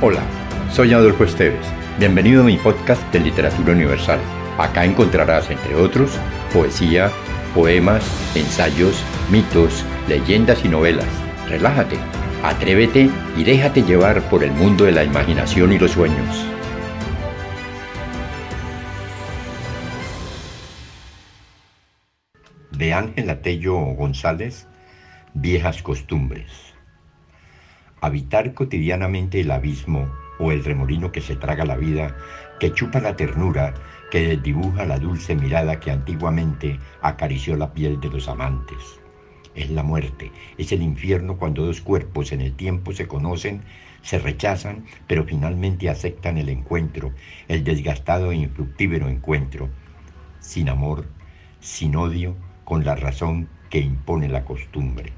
Hola, soy Adolfo Esteves. Bienvenido a mi podcast de Literatura Universal. Acá encontrarás, entre otros, poesía, poemas, ensayos, mitos, leyendas y novelas. Relájate, atrévete y déjate llevar por el mundo de la imaginación y los sueños. De Ángel Tello González, Viejas Costumbres. Habitar cotidianamente el abismo o el remolino que se traga la vida, que chupa la ternura, que dibuja la dulce mirada que antiguamente acarició la piel de los amantes. Es la muerte, es el infierno cuando dos cuerpos en el tiempo se conocen, se rechazan, pero finalmente aceptan el encuentro, el desgastado e infructífero encuentro, sin amor, sin odio, con la razón que impone la costumbre.